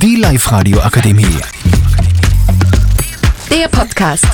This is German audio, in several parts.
Die Live-Radio Akademie. Der Podcast.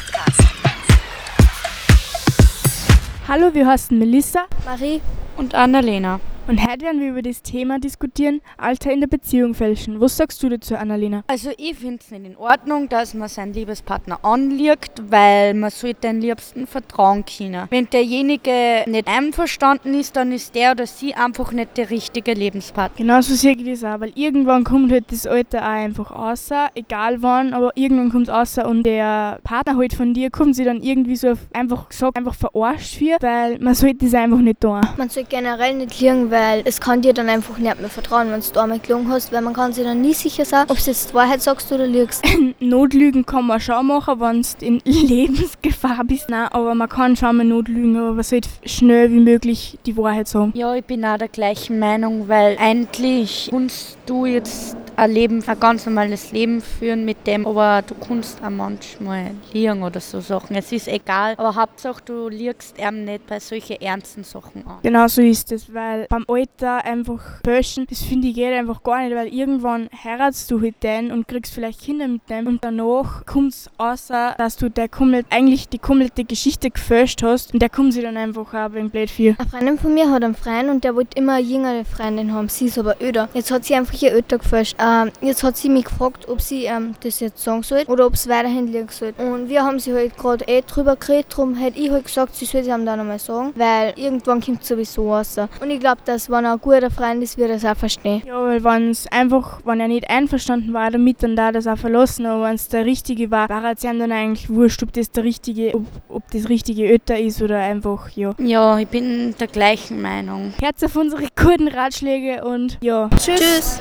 Hallo, wir heißen Melissa Marie. und Annalena. Und heute werden wir über das Thema diskutieren, Alter in der Beziehung fälschen. Was sagst du dazu, Annalena? Also ich finde es nicht in Ordnung, dass man seinen Liebespartner anlügt, weil man sollte den Liebsten vertrauen können. Wenn derjenige nicht einverstanden ist, dann ist der oder sie einfach nicht der richtige Lebenspartner. Genauso sehe ich das auch, weil irgendwann kommt halt das Alter auch einfach außer, egal wann, aber irgendwann kommt es außer und der Partner halt von dir kommt sich dann irgendwie so einfach gesagt, einfach verarscht für, weil man sollte das einfach nicht tun. Man soll generell nicht liegen, weil es kann dir dann einfach nicht mehr vertrauen, wenn du einmal gelogen hast, weil man kann sich dann nie sicher sein, ob du jetzt die Wahrheit sagst oder lügst. Notlügen kann man schon machen, wenn du in Lebensgefahr bist. Nein, aber man kann schon mal notlügen, aber man sollte schnell wie möglich die Wahrheit sagen. Ja, ich bin auch der gleichen Meinung, weil eigentlich kannst du jetzt ein Leben, ein ganz normales Leben führen mit dem, aber du kannst auch manchmal liegen oder so Sachen. Es ist egal, aber Hauptsache du liegst ihm nicht bei solchen ernsten Sachen an. Genau so ist es, weil beim Alter einfach pöschen, das finde ich geht einfach gar nicht, weil irgendwann heiratst du halt den und kriegst vielleicht Kinder mit dem und danach kommt es außer, dass du der komplett, eigentlich die komplette Geschichte gefälscht hast und der kommt sich dann einfach auch wegen blöd für. Eine Freundin von mir hat einen Freund und der wollte immer eine jüngere Freundin haben. Sie ist aber öder. Jetzt hat sie einfach ihr öder gefälscht. Ähm, jetzt hat sie mich gefragt, ob sie ähm, das jetzt sagen soll oder ob es weiterhin liegen soll. Und wir haben sie halt gerade eh drüber geredet, darum hätte ich halt gesagt, sie soll es ihm dann einmal sagen, weil irgendwann kommt es sowieso raus. Und ich glaube, dass wenn er ein guter Freund ist, wird er es auch verstehen. Ja, weil wenn es einfach, wenn er nicht einverstanden war damit, dann da das auch verlassen, aber wenn es der Richtige war, war es ihm dann eigentlich wurscht, ob das der Richtige, ob, ob das richtige Ötter ist oder einfach, ja. Ja, ich bin der gleichen Meinung. Herz auf unsere guten Ratschläge und ja. Tschüss. Tschüss.